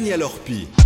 Daniel Orpi.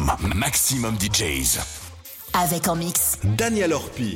Maximum, maximum DJs. Avec en mix. Daniel Orpi.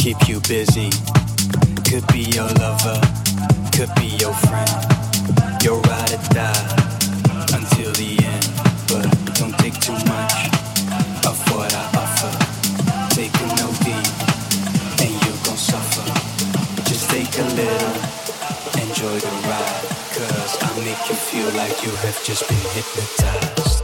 keep you busy. Could be your lover, could be your friend, your ride or die until the end. But don't take too much of what I offer. Take a no deep, and you gon' suffer. Just take a little, enjoy the ride. Cause I make you feel like you have just been hypnotized.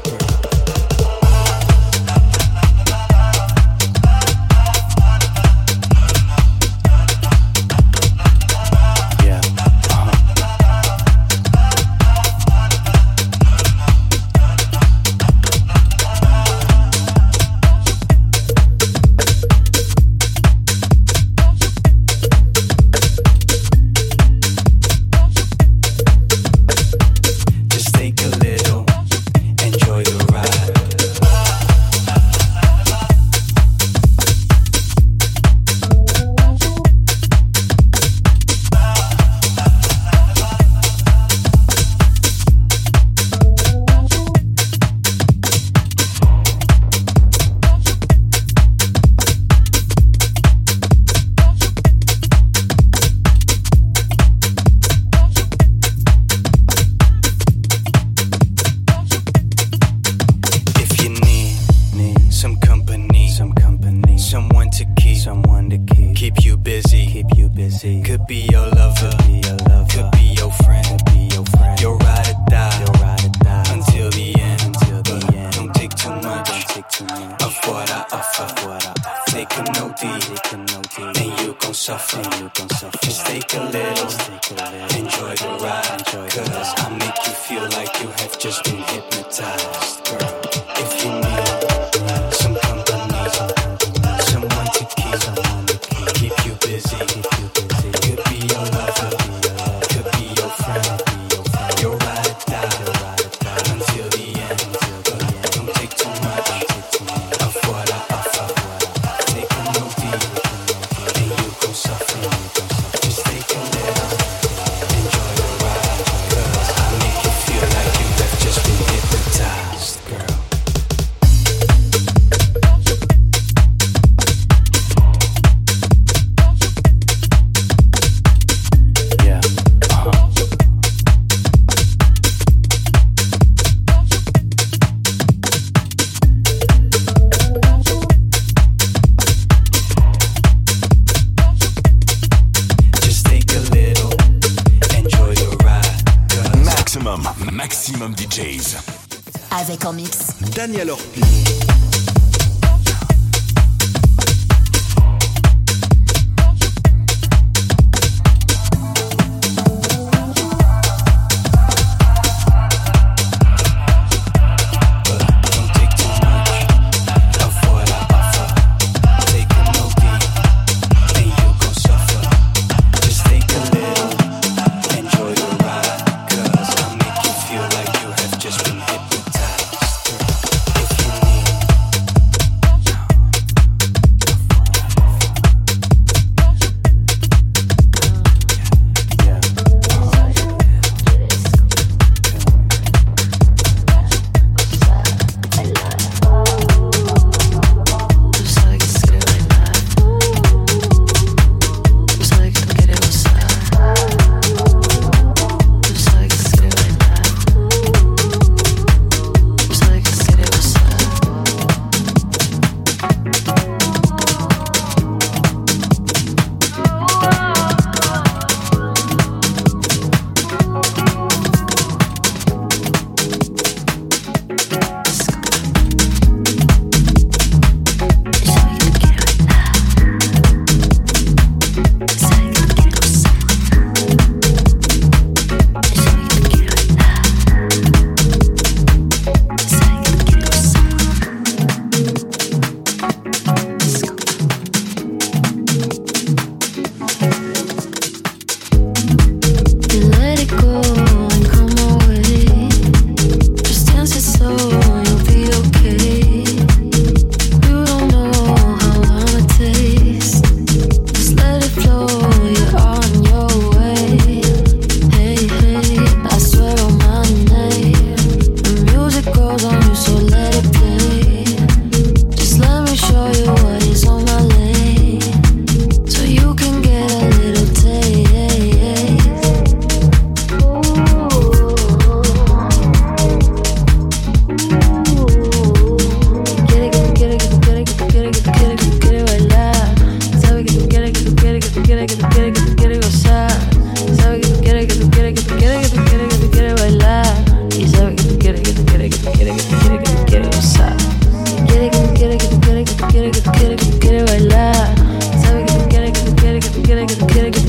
you can suffer. Just take a little, enjoy the ride, enjoy cause. I make you feel like you have just been hypnotized, girl. If you need acompaña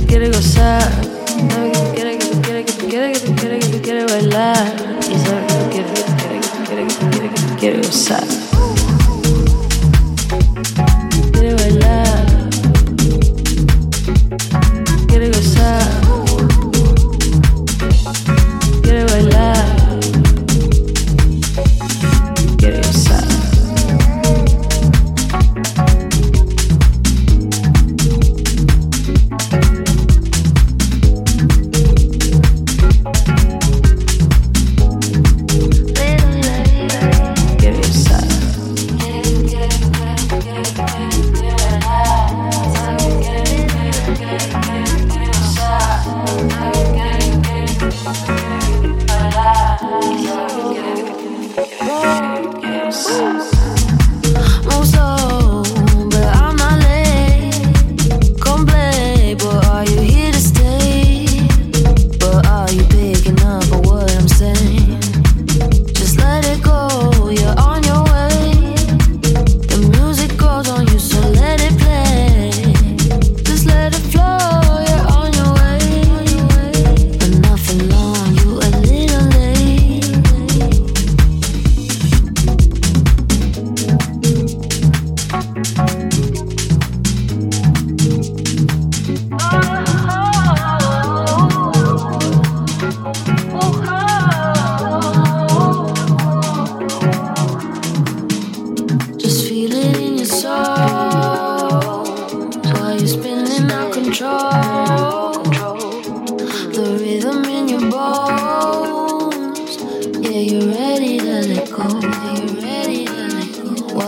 quiere gozar, sabe que tú quieres, que tú quieres, que tú quieres, que tú quieres, que tú quieres bailar, y sabe que tú quieres, que tú quieres, que tú quieres, que tú quieres, que tú quieres gozar.